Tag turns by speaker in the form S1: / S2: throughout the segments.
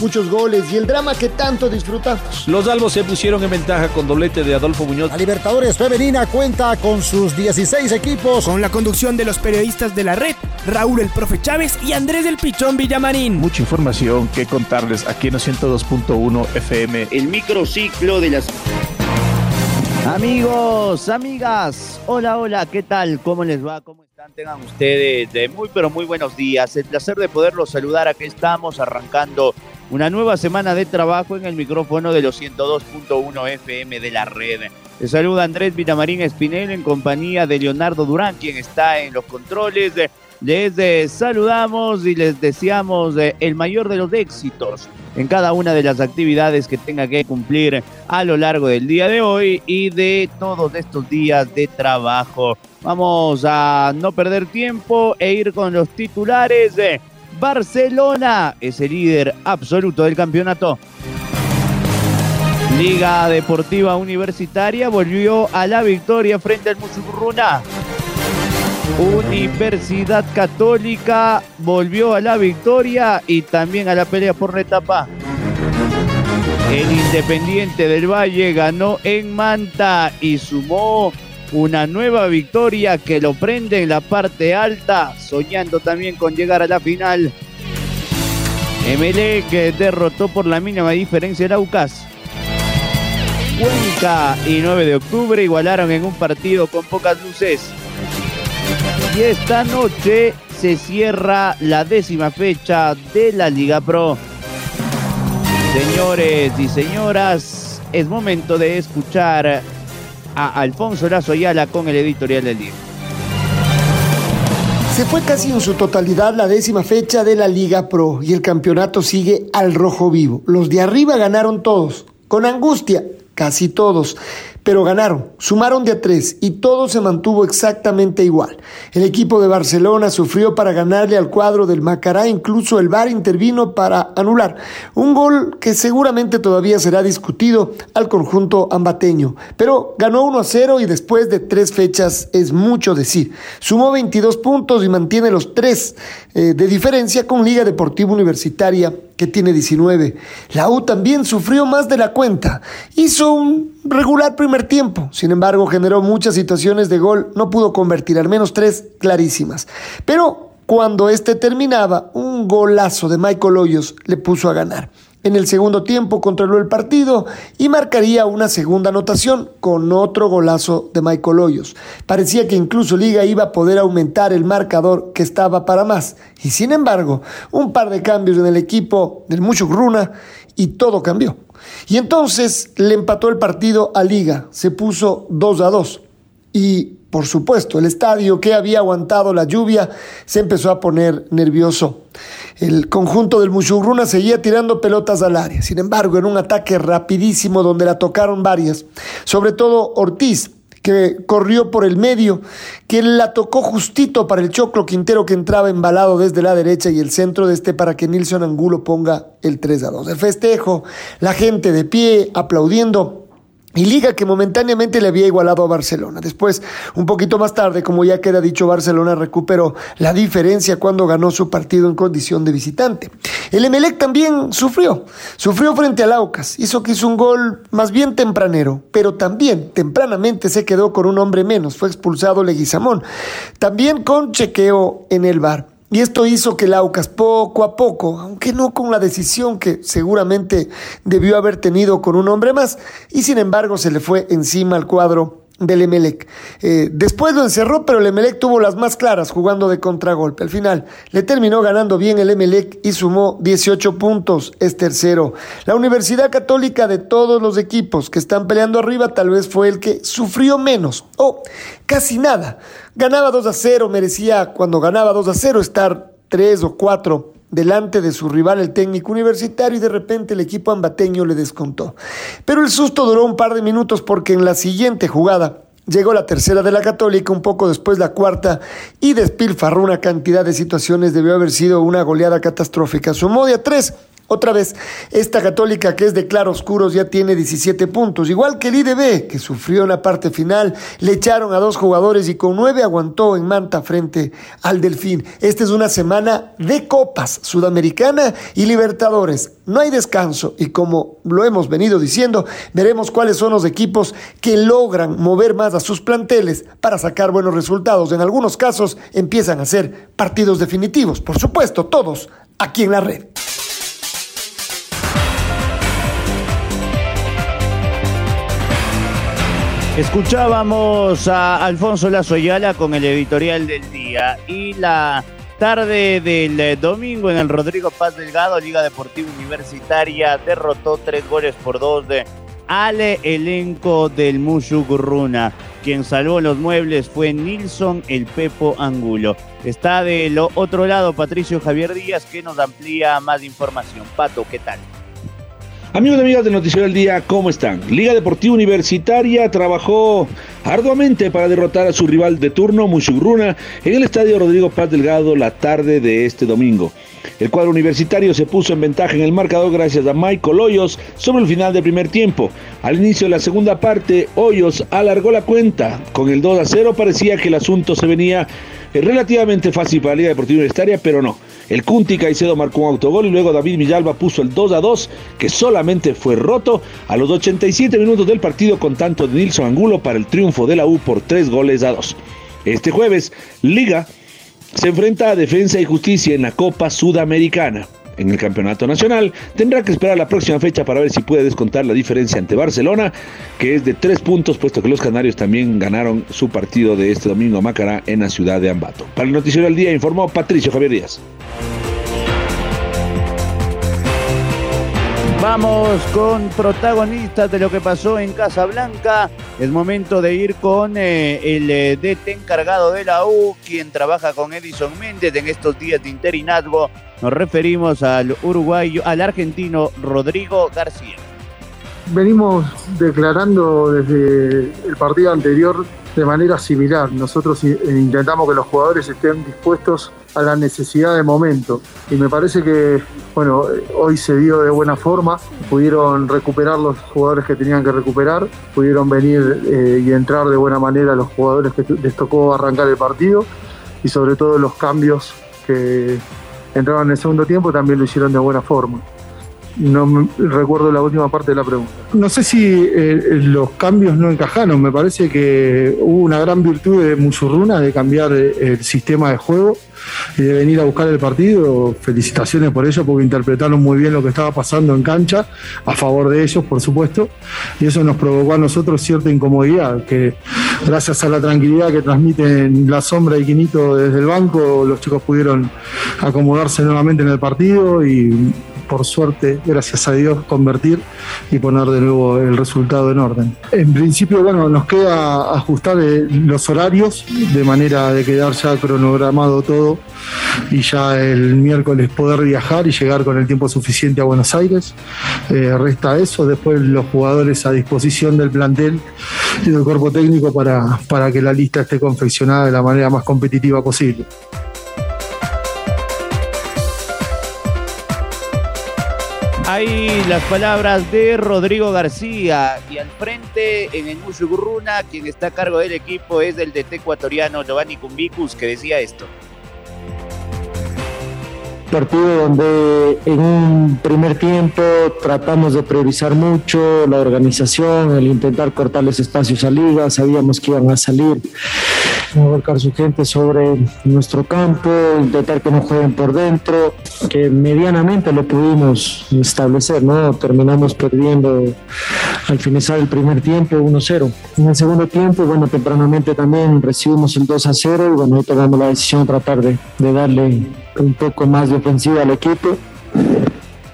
S1: muchos goles y el drama que tanto disfrutamos.
S2: Los albos se pusieron en ventaja con doblete de Adolfo Muñoz.
S3: La Libertadores Femenina cuenta con sus 16 equipos.
S4: Con la conducción de los periodistas de la red, Raúl el Profe Chávez y Andrés del Pichón Villamarín.
S5: Mucha información que contarles aquí en 102.1 FM.
S6: El microciclo de las...
S7: Amigos, amigas, hola, hola, ¿qué tal? ¿Cómo les va? ¿Cómo están? Tengan ustedes de muy, pero muy buenos días. El placer de poderlos saludar. Aquí estamos arrancando una nueva semana de trabajo en el micrófono de los 102.1 FM de la red. Les saluda Andrés Vitamarín Espinel en compañía de Leonardo Durán, quien está en los controles. Les eh, saludamos y les deseamos eh, el mayor de los éxitos en cada una de las actividades que tenga que cumplir a lo largo del día de hoy y de todos estos días de trabajo. Vamos a no perder tiempo e ir con los titulares. Barcelona es el líder absoluto del campeonato. Liga Deportiva Universitaria volvió a la victoria frente al Musurruna. Universidad Católica volvió a la victoria y también a la pelea por la etapa. El Independiente del Valle ganó en Manta y sumó una nueva victoria que lo prende en la parte alta, soñando también con llegar a la final. que derrotó por la mínima diferencia el Aucas. Cuenca y 9 de octubre igualaron en un partido con pocas luces. Y esta noche se cierra la décima fecha de la Liga Pro. Señores y señoras, es momento de escuchar a Alfonso Lazo Ayala con el editorial del día.
S1: Se fue casi en su totalidad la décima fecha de la Liga Pro y el campeonato sigue al rojo vivo. Los de arriba ganaron todos, con angustia, casi todos pero ganaron, sumaron de a tres y todo se mantuvo exactamente igual. El equipo de Barcelona sufrió para ganarle al cuadro del Macará, incluso el VAR intervino para anular un gol que seguramente todavía será discutido al conjunto ambateño, pero ganó 1 a 0 y después de tres fechas es mucho decir. Sumó 22 puntos y mantiene los tres eh, de diferencia con Liga Deportiva Universitaria que tiene 19. La U también sufrió más de la cuenta. Hizo un regular primer tiempo. Sin embargo, generó muchas situaciones de gol. No pudo convertir, al menos tres clarísimas. Pero cuando este terminaba, un golazo de Michael Hoyos le puso a ganar. En el segundo tiempo controló el partido y marcaría una segunda anotación con otro golazo de Michael Hoyos. Parecía que incluso Liga iba a poder aumentar el marcador que estaba para más. Y sin embargo, un par de cambios en el equipo del Mucho Runa y todo cambió. Y entonces le empató el partido a Liga, se puso 2 a 2. Y por supuesto, el estadio que había aguantado la lluvia se empezó a poner nervioso. El conjunto del Muchurruna seguía tirando pelotas al área. Sin embargo, en un ataque rapidísimo donde la tocaron varias, sobre todo Ortiz, que corrió por el medio, que la tocó justito para el Choclo Quintero que entraba embalado desde la derecha y el centro de este para que Nilson Angulo ponga el 3 a 2. El festejo, la gente de pie aplaudiendo y Liga que momentáneamente le había igualado a Barcelona. Después, un poquito más tarde, como ya queda dicho, Barcelona recuperó la diferencia cuando ganó su partido en condición de visitante. El Emelec también sufrió. Sufrió frente al Aucas. Hizo que hizo un gol más bien tempranero, pero también tempranamente se quedó con un hombre menos. Fue expulsado Leguizamón. También con chequeo en el bar. Y esto hizo que el Aucas poco a poco, aunque no con la decisión que seguramente debió haber tenido con un hombre más, y sin embargo se le fue encima al cuadro del Emelec. Eh, después lo encerró, pero el Emelec tuvo las más claras jugando de contragolpe. Al final le terminó ganando bien el Emelec y sumó 18 puntos, es tercero. La Universidad Católica de todos los equipos que están peleando arriba tal vez fue el que sufrió menos, o casi nada. Ganaba 2 a 0, merecía cuando ganaba 2 a 0 estar 3 o 4 delante de su rival el técnico universitario y de repente el equipo ambateño le descontó. Pero el susto duró un par de minutos porque en la siguiente jugada Llegó la tercera de la Católica, un poco después la cuarta, y despilfarró una cantidad de situaciones. Debió haber sido una goleada catastrófica. Sumó de a tres otra vez, esta católica que es de claroscuros ya tiene 17 puntos, igual que el IDB, que sufrió en la parte final, le echaron a dos jugadores y con nueve aguantó en Manta frente al Delfín. Esta es una semana de copas, Sudamericana y Libertadores. No hay descanso y como lo hemos venido diciendo, veremos cuáles son los equipos que logran mover más a sus planteles para sacar buenos resultados. En algunos casos empiezan a ser partidos definitivos, por supuesto, todos aquí en la red.
S7: Escuchábamos a Alfonso Lazo Ayala con el editorial del día y la tarde del eh, domingo en el Rodrigo Paz Delgado, Liga Deportiva Universitaria, derrotó tres goles por dos de Ale elenco del Mushugurruna. Quien salvó los muebles fue Nilson el Pepo Angulo. Está del otro lado Patricio Javier Díaz que nos amplía más información. Pato, ¿qué tal?
S2: Amigos y amigas del Noticiero del Día, ¿cómo están? Liga Deportiva Universitaria trabajó arduamente para derrotar a su rival de turno, Mushugruna, en el estadio Rodrigo Paz Delgado la tarde de este domingo. El cuadro universitario se puso en ventaja en el marcador gracias a Michael Hoyos sobre el final del primer tiempo. Al inicio de la segunda parte, Hoyos alargó la cuenta. Con el 2 a 0 parecía que el asunto se venía relativamente fácil para la Liga Deportiva Universitaria, pero no. El Cunti Caicedo marcó un autogol y luego David Villalba puso el 2 a 2, que solamente fue roto a los 87 minutos del partido con tanto de Nilson Angulo para el triunfo de la U por 3 goles a 2. Este jueves, Liga se enfrenta a Defensa y Justicia en la Copa Sudamericana en el campeonato nacional. Tendrá que esperar la próxima fecha para ver si puede descontar la diferencia ante Barcelona, que es de tres puntos, puesto que los canarios también ganaron su partido de este domingo a Macará en la ciudad de Ambato. Para el Noticiero del Día informó Patricio Javier Díaz.
S7: Vamos con protagonistas de lo que pasó en Casablanca. Es momento de ir con eh, el eh, DT encargado de la U, quien trabaja con Edison Méndez en estos días de interinazgo. Nos referimos al uruguayo, al argentino Rodrigo García.
S8: Venimos declarando desde el partido anterior de manera similar. Nosotros intentamos que los jugadores estén dispuestos a la necesidad de momento. Y me parece que, bueno, hoy se dio de buena forma, pudieron recuperar los jugadores que tenían que recuperar, pudieron venir eh, y entrar de buena manera los jugadores que les tocó arrancar el partido y sobre todo los cambios que entraban en el segundo tiempo también lo hicieron de buena forma no recuerdo la última parte de la pregunta. No sé si eh, los cambios no encajaron, me parece que hubo una gran virtud de Musurruna de cambiar eh, el sistema de juego y de venir a buscar el partido. Felicitaciones por ello, porque interpretaron muy bien lo que estaba pasando en cancha, a favor de ellos, por supuesto, y eso nos provocó a nosotros cierta incomodidad, que gracias a la tranquilidad que transmiten la sombra y Quinito desde el banco, los chicos pudieron acomodarse nuevamente en el partido y por suerte, gracias a Dios, convertir y poner de nuevo el resultado en orden. En principio, bueno, nos queda ajustar eh, los horarios de manera de quedar ya cronogramado todo y ya el miércoles poder viajar y llegar con el tiempo suficiente a Buenos Aires. Eh, resta eso, después los jugadores a disposición del plantel y del cuerpo técnico para, para que la lista esté confeccionada de la manera más competitiva posible.
S7: Ahí las palabras de Rodrigo García y al frente en el Mushugurruna, quien está a cargo del equipo es el DT ecuatoriano Giovanni Cumbicus, que decía esto.
S9: Partido donde en un primer tiempo tratamos de priorizar mucho la organización, el intentar cortarles espacios a Liga, sabíamos que iban a salir, a volcar su gente sobre nuestro campo, intentar que no jueguen por dentro, que medianamente lo pudimos establecer, ¿no? Terminamos perdiendo al finalizar el primer tiempo 1-0. En el segundo tiempo, bueno, tempranamente también recibimos el 2-0 y bueno, ahí tomamos la decisión de tratar de, de darle un poco más de ofensiva al equipo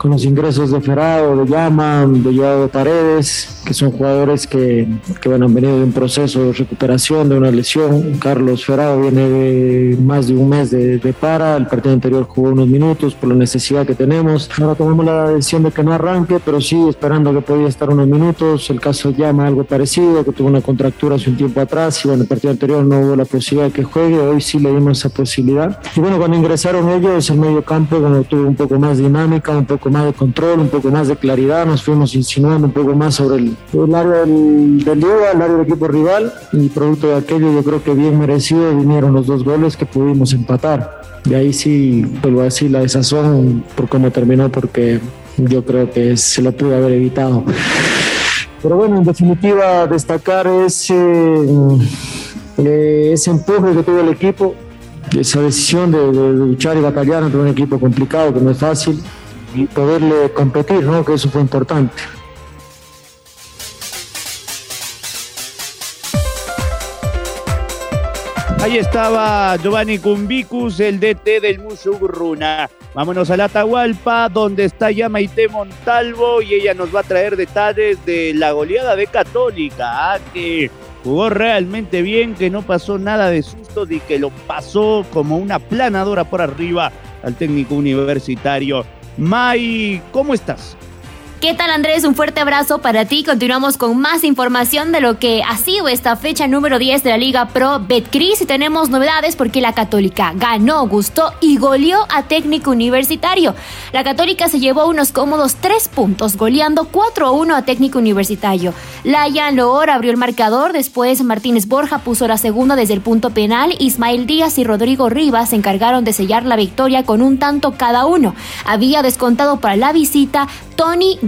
S9: con los ingresos de Ferrado, de Llama, de Joao Paredes, que son jugadores que, que bueno, han venido de un proceso de recuperación de una lesión. Carlos Ferrado viene de más de un mes de, de para, el partido anterior jugó unos minutos por la necesidad que tenemos. Ahora tomamos la decisión de que no arranque, pero sí esperando que podía estar unos minutos. El caso de Llama algo parecido, que tuvo una contractura hace un tiempo atrás y bueno, el partido anterior no hubo la posibilidad de que juegue, hoy sí le dimos esa posibilidad. Y bueno, cuando ingresaron ellos, el medio campo cuando tuvo un poco más dinámica, un poco de control, un poco más de claridad, nos fuimos insinuando un poco más sobre el, el área del, del Liga, el área del equipo rival y producto de aquello yo creo que bien merecido vinieron los dos goles que pudimos empatar. De ahí sí, vuelvo a decir, la desazón por cómo terminó, porque yo creo que se lo pudo haber evitado. Pero bueno, en definitiva, destacar ese, eh, ese empuje que tuvo el equipo, esa decisión de, de, de luchar y batallar ante un equipo complicado, que no es fácil, y poderle competir, ¿no? que eso fue importante.
S7: Ahí estaba Giovanni Cumbicus, el DT del Musugruna. Vámonos a la Atahualpa, donde está ya Maite Montalvo y ella nos va a traer detalles de la goleada de Católica, ah, que jugó realmente bien, que no pasó nada de susto y que lo pasó como una planadora por arriba al técnico universitario. May, ¿cómo estás?
S10: ¿Qué tal Andrés? Un fuerte abrazo para ti. Continuamos con más información de lo que ha sido esta fecha número 10 de la Liga Pro Betcris y tenemos novedades porque la Católica ganó, gustó y goleó a Técnico Universitario. La Católica se llevó unos cómodos tres puntos, goleando 4 a 1 a Técnico Universitario. Layan Loor abrió el marcador, después Martínez Borja puso la segunda desde el punto penal, Ismael Díaz y Rodrigo Rivas se encargaron de sellar la victoria con un tanto cada uno. Había descontado para la visita Tony.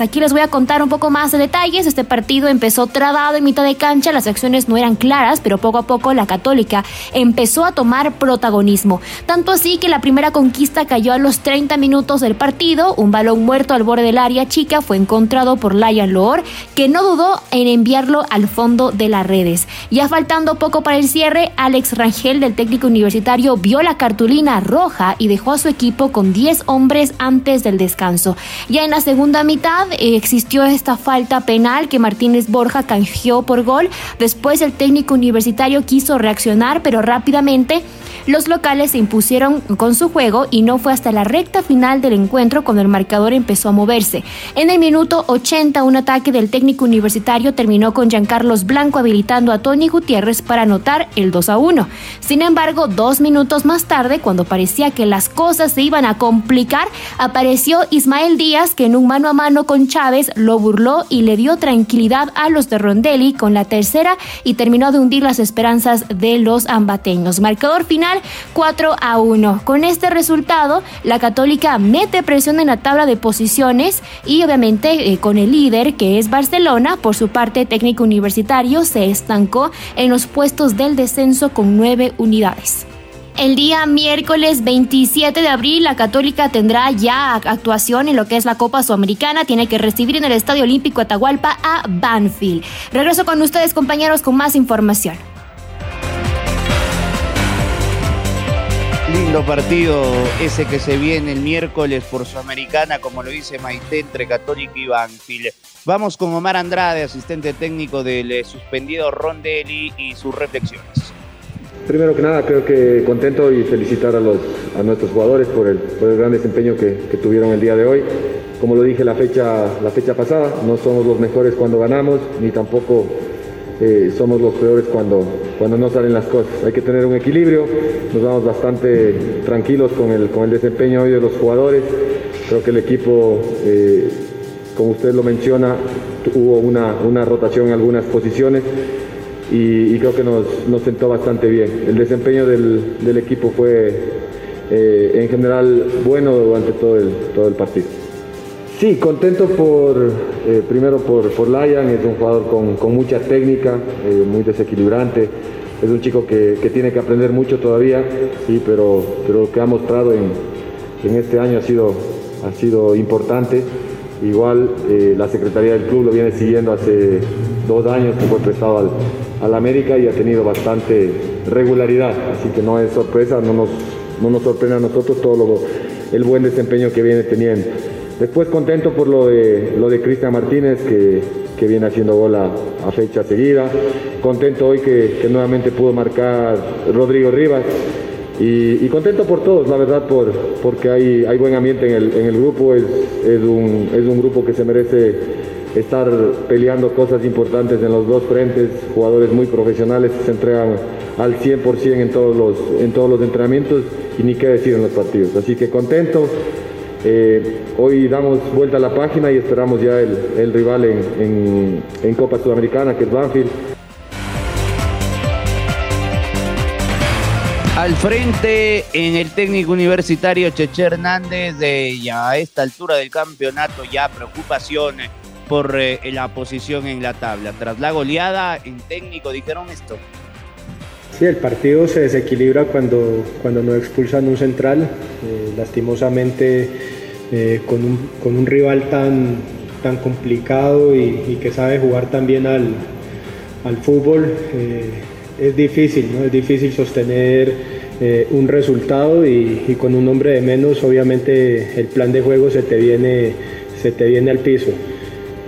S10: Aquí les voy a contar un poco más de detalles. Este partido empezó trabado en mitad de cancha, las acciones no eran claras, pero poco a poco la Católica empezó a tomar protagonismo. Tanto así que la primera conquista cayó a los 30 minutos del partido. Un balón muerto al borde del área chica fue encontrado por Layan Loor, que no dudó en enviarlo al fondo de las redes. Ya faltando poco para el cierre, Alex Rangel del técnico universitario vio la cartulina roja y dejó a su equipo con 10 hombres antes del descanso. Ya en la segunda mitad eh, existió esta falta penal que Martínez Borja canjeó por gol. Después el técnico universitario quiso reaccionar, pero rápidamente los locales se impusieron con su juego y no fue hasta la recta final del encuentro cuando el marcador empezó a moverse. En el minuto 80, un ataque del técnico universitario terminó con Giancarlos Blanco habilitando a Tony Gutiérrez para anotar el 2 a 1. Sin embargo, dos minutos más tarde, cuando parecía que las cosas se iban a complicar, apareció Ismael Díaz que en un mano a mano con Chávez lo burló y le dio tranquilidad a los de Rondelli con la tercera y terminó de hundir las esperanzas de los ambateños. Marcador final 4 a 1. Con este resultado, la Católica mete presión en la tabla de posiciones y obviamente eh, con el líder que es Barcelona, por su parte técnico universitario se estancó en los puestos del descenso con nueve unidades. El día miércoles 27 de abril, la Católica tendrá ya actuación en lo que es la Copa Sudamericana. Tiene que recibir en el Estadio Olímpico Atahualpa a Banfield. Regreso con ustedes, compañeros, con más información.
S7: Lindo partido ese que se viene el miércoles por Sudamericana, como lo dice Maite, entre Católica y Banfield. Vamos con Omar Andrade, asistente técnico del eh, suspendido Rondelli y sus reflexiones.
S11: Primero que nada, creo que contento y felicitar a, los, a nuestros jugadores por el, por el gran desempeño que, que, tuvieron el día de hoy. Como lo dije la fecha, la fecha pasada, no somos los mejores cuando ganamos, ni tampoco eh, somos los peores cuando, cuando no salen las cosas. Hay que tener un equilibrio, nos vamos bastante tranquilos con el, con el desempeño hoy de los jugadores. Creo que el equipo, eh, como usted lo menciona, hubo una, una rotación en algunas posiciones y, creo que nos, nos, sentó bastante bien. El desempeño del, del equipo fue eh, en general bueno durante todo el, todo el partido. Sí, contento por, eh, primero por, por Layan, es un jugador con, con mucha técnica, eh, muy desequilibrante, es un chico que, que, tiene que aprender mucho todavía, sí, pero, pero lo que ha mostrado en, en este año ha sido, ha sido importante. Igual la Secretaría del Club lo viene siguiendo hace dos años que fue prestado al, al América y ha tenido bastante regularidad, así que no es sorpresa, no nos, no nos sorprende a nosotros todo el buen desempeño que viene teniendo. Después contento por lo de, lo de Cristian Martínez, que, que, viene haciendo gol a, fecha seguida. Contento hoy que, que, nuevamente pudo marcar Rodrigo Rivas. Y, y, contento por todos, la verdad, por, porque hay, hay buen ambiente en el, en el grupo. Es, es, un, es un grupo que se merece estar peleando cosas importantes en los dos frentes, jugadores muy profesionales se entregan al 100% en todos, los, en todos los entrenamientos y ni qué decir en los partidos. Así que contento. Eh, hoy damos vuelta a la página y esperamos ya el, el rival en, en, en Copa Sudamericana, que es Banfield.
S7: Al frente en el técnico universitario Cheche Hernández, de ya a esta altura del campeonato ya preocupación por eh, la posición en la tabla. Tras la goleada en técnico dijeron esto.
S12: Sí, el partido se desequilibra cuando, cuando no expulsan un central. Eh, lastimosamente, eh, con, un, con, un, rival tan, tan complicado y, que sabe jugar también al, al fútbol, es difícil, ¿no? Es difícil sostener un resultado y, y, con un hombre de menos, obviamente el plan de juego se te viene, se te viene al piso.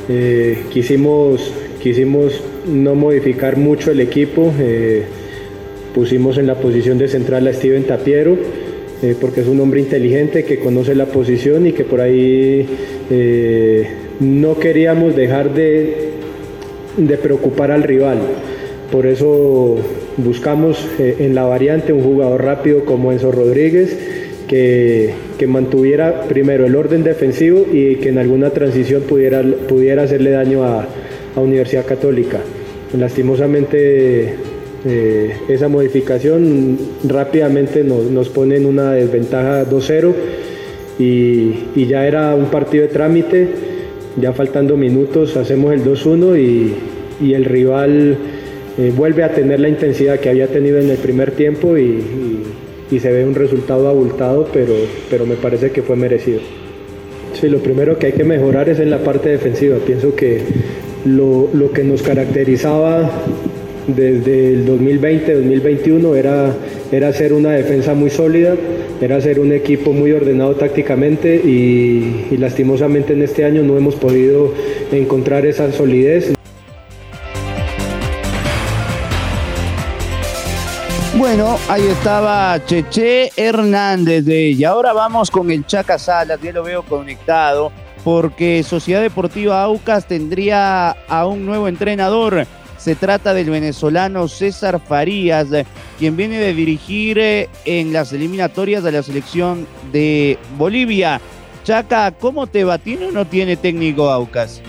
S12: Eh, quisimos, quisimos no modificar mucho el equipo, eh, pusimos en la posición de central a Steven Tapiero, eh, porque es un hombre inteligente que conoce la posición y que por ahí no queríamos dejar de, de preocupar al rival. Por eso buscamos en la variante un jugador rápido como Enzo Rodríguez, que, que, mantuviera primero el orden defensivo y que en alguna transición pudiera, pudiera hacerle daño a, Universidad Católica. Lastimosamente eh, esa modificación rápidamente nos, nos, pone en una desventaja 2-0 y, ya era un partido de trámite, ya faltando minutos hacemos el 2-1 y, y el rival eh, vuelve a tener la intensidad que había tenido en el primer tiempo y, y, se ve un resultado abultado, pero, pero me parece que fue merecido. Sí, lo primero que hay que mejorar es en la parte defensiva. Pienso que lo, lo que nos caracterizaba desde el 2020-2021 era, era ser una defensa muy sólida, era ser un equipo muy ordenado tácticamente y lastimosamente en este año no hemos podido encontrar esa solidez.
S7: Bueno, ahí estaba Cheche Hernández de Y ahora vamos con el Chaca Salas, ya lo veo conectado, porque Sociedad Deportiva Aucas tendría a un nuevo entrenador. Se trata del venezolano César Farías, quien viene de dirigir eh, en las eliminatorias de la selección de Bolivia. Chaca, ¿cómo te va? ¿Tiene o no tiene técnico Aucas?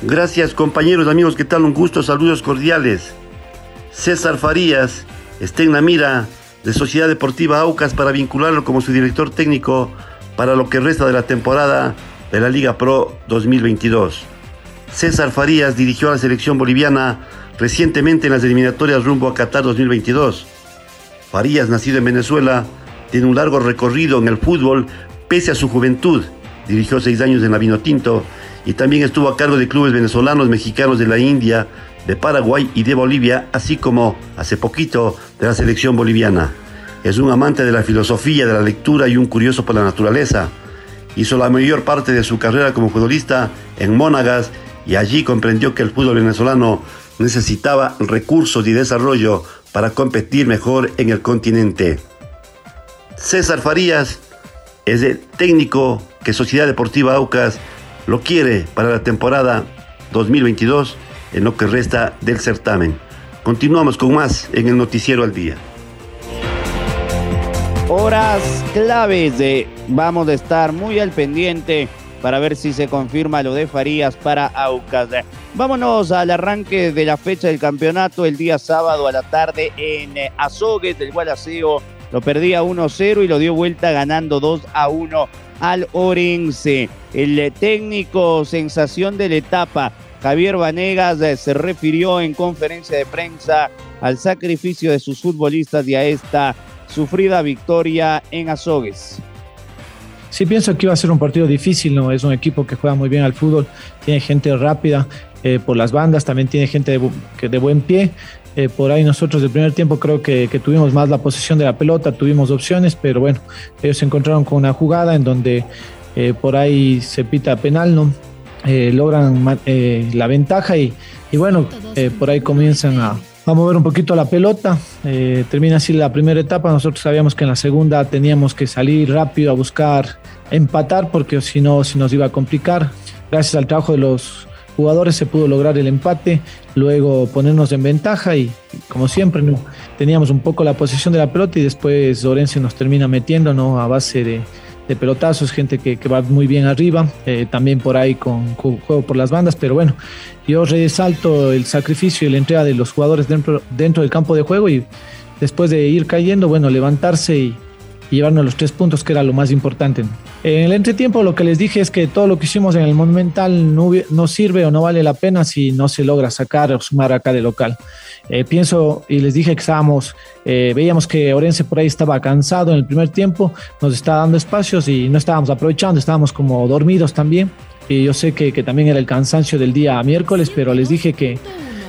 S13: Gracias compañeros, amigos, ¿qué tal? Un gusto, saludos cordiales. César Farías está en la mira de Sociedad Deportiva Aucas para vincularlo como su director técnico para lo que resta de la temporada de la Liga Pro 2022. César Farías dirigió a la selección boliviana recientemente en las eliminatorias rumbo a Qatar 2022. Farías, nacido en Venezuela, tiene un largo recorrido en el fútbol pese a su juventud. Dirigió seis años en la Vinotinto y también estuvo a cargo de clubes venezolanos, mexicanos de la India, de Paraguay y de Bolivia, así como hace poquito de la selección boliviana. Es un amante de la filosofía, de la lectura y un curioso por la naturaleza. Hizo la mayor parte de su carrera como futbolista en Mónagas y allí comprendió que el fútbol venezolano necesitaba recursos y desarrollo para competir mejor en el continente. César Farías es el técnico que Sociedad Deportiva Aucas lo quiere para la temporada 2022 en lo que resta del certamen. Continuamos con más en el Noticiero al Día.
S7: Horas claves de vamos a estar muy al pendiente para ver si se confirma lo de Farías para Aucas. Vámonos al arranque de la fecha del campeonato el día sábado a la tarde en Azogues del Gualaceo. Lo perdía 1-0 y lo dio vuelta ganando 2-1 al Orense. El técnico sensación de la etapa Javier Vanegas eh, se refirió en conferencia de prensa al sacrificio de sus futbolistas y a esta sufrida victoria en Azogues.
S14: Sí, pienso que iba a ser un partido difícil, ¿no? Es un equipo que juega muy bien al fútbol, tiene gente rápida eh, por las bandas, también tiene gente de, de buen pie. Eh, por ahí nosotros del primer tiempo creo que, tuvimos más la posesión de la pelota, tuvimos opciones, pero bueno, ellos se encontraron con una jugada en donde por ahí se pita penal, ¿no? Eh, logran eh, la ventaja y, y bueno, por ahí comienzan a, mover un poquito la pelota. termina así la primera etapa. Nosotros sabíamos que en la segunda teníamos que salir rápido a buscar empatar porque si no, si nos iba a complicar. Gracias al trabajo de los jugadores se pudo lograr el empate, luego ponernos en ventaja y, como siempre no teníamos un poco la posición de la pelota y después Orense nos termina metiendo ¿no? a base de, de pelotazos, gente que, que, va muy bien arriba, eh, también por ahí con, juego por las bandas, pero bueno, yo resalto el sacrificio y la entrega de los jugadores dentro, dentro del campo de juego y después de ir cayendo, bueno, levantarse y, y llevarnos los tres puntos, que era lo más importante. En el entretiempo lo que les dije es que todo lo que hicimos en el Monumental no, no sirve o no vale la pena si no se logra sacar o sumar acá de local. Eh, pienso y les dije que estábamos, eh, veíamos que Orense por ahí estaba cansado en el primer tiempo, nos estaba dando espacios y no estábamos aprovechando, estábamos como dormidos también. Y yo sé que, que también era el cansancio del día miércoles, pero les dije que,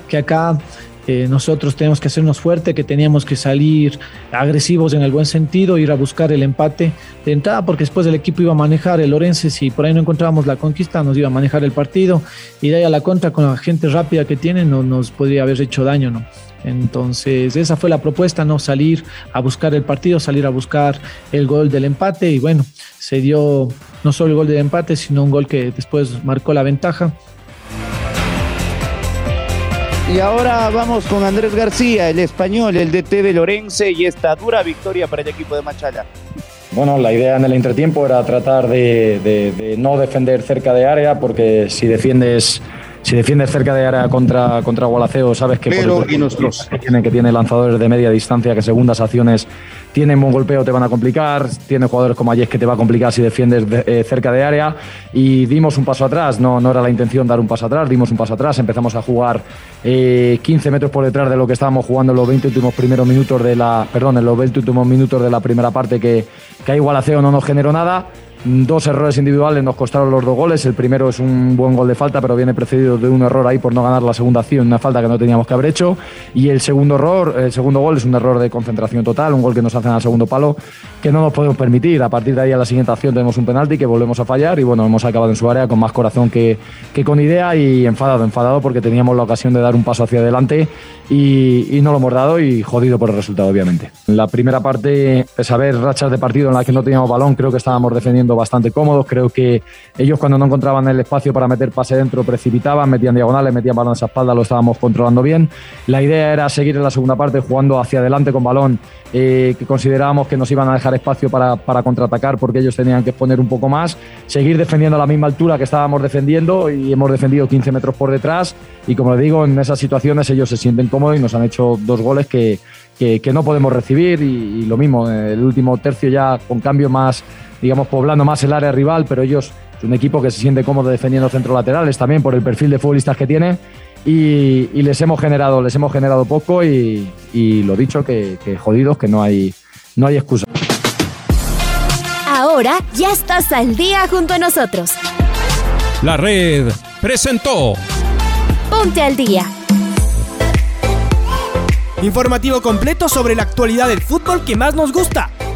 S14: que acá eh, nosotros tenemos que hacernos fuerte, que teníamos que salir agresivos en el buen sentido, ir a buscar el empate de entrada, porque después el equipo iba a manejar el Orense, si por ahí no encontrábamos la conquista, nos iba a manejar el partido, y de ahí a la contra con la gente rápida que tienen, no nos podría haber hecho daño, ¿no? Entonces, esa fue la propuesta, ¿no? Salir a buscar el partido, salir a buscar el gol del empate, y bueno, se dio no solo el gol del empate, sino un gol que después marcó la ventaja.
S7: Y ahora vamos con Andrés García, el español, el DT de Lorense y esta dura victoria para el equipo de Machala.
S15: Bueno, la idea en el entretiempo era tratar de, de, de no defender cerca de área, porque si defiendes si defiendes cerca de área contra, contra Gualaceo, sabes que,
S7: Pero, y nosotros.
S15: que, tiene, que tiene lanzadores de media distancia que segundas acciones tienen buen golpeo, te van a complicar. Tiene jugadores como Ayes que te va a complicar si defiendes de, eh, cerca de área. Y dimos un paso atrás, no, no era la intención dar un paso atrás, dimos un paso atrás. Empezamos a jugar eh, 15 metros por detrás de lo que estábamos jugando en los 20 últimos primeros minutos de la. Perdón, en los 20 últimos minutos de la primera parte que, que ahí Gualaceo no nos generó nada. Dos errores individuales nos costaron los dos goles. El primero es un buen gol de falta, pero viene precedido de un error ahí por no ganar la segunda acción, una falta que no teníamos que haber hecho. Y el segundo error, el segundo gol es un error de concentración total, un gol que nos hacen al segundo palo, que no nos podemos permitir. A partir de ahí a la siguiente acción tenemos un penalti que volvemos a fallar y bueno, hemos acabado en su área con más corazón que, que con idea y enfadado, enfadado porque teníamos la ocasión de dar un paso hacia adelante y, y no lo hemos dado y jodido por el resultado, obviamente. En la primera parte, pese a haber rachas de partido en las que no teníamos balón, creo que estábamos defendiendo bastante cómodos. Creo que ellos cuando no encontraban el espacio para meter pase dentro precipitaban, metían diagonales, metían balón a espalda, lo estábamos controlando bien. La idea era seguir en la segunda parte jugando hacia adelante con balón, eh, que considerábamos que nos iban a dejar espacio para, para, contraatacar porque ellos tenían que exponer un poco más, seguir defendiendo a la misma altura que estábamos defendiendo y hemos defendido 15 metros por detrás y como les digo, en esas situaciones ellos se sienten cómodos y nos han hecho dos goles que, que, que no podemos recibir y, y, lo mismo, el último tercio ya con cambio más, digamos, poblando más el área rival, pero ellos es un equipo que se siente cómodo defendiendo centros laterales también por el perfil de futbolistas que tiene y, y les hemos generado, les hemos generado poco y, y lo dicho, que, que, jodidos, que no hay, no hay excusa.
S10: Ahora ya estás al día junto a nosotros.
S16: La red presentó.
S10: Ponte al día.
S4: Informativo completo sobre la actualidad del fútbol que más nos gusta,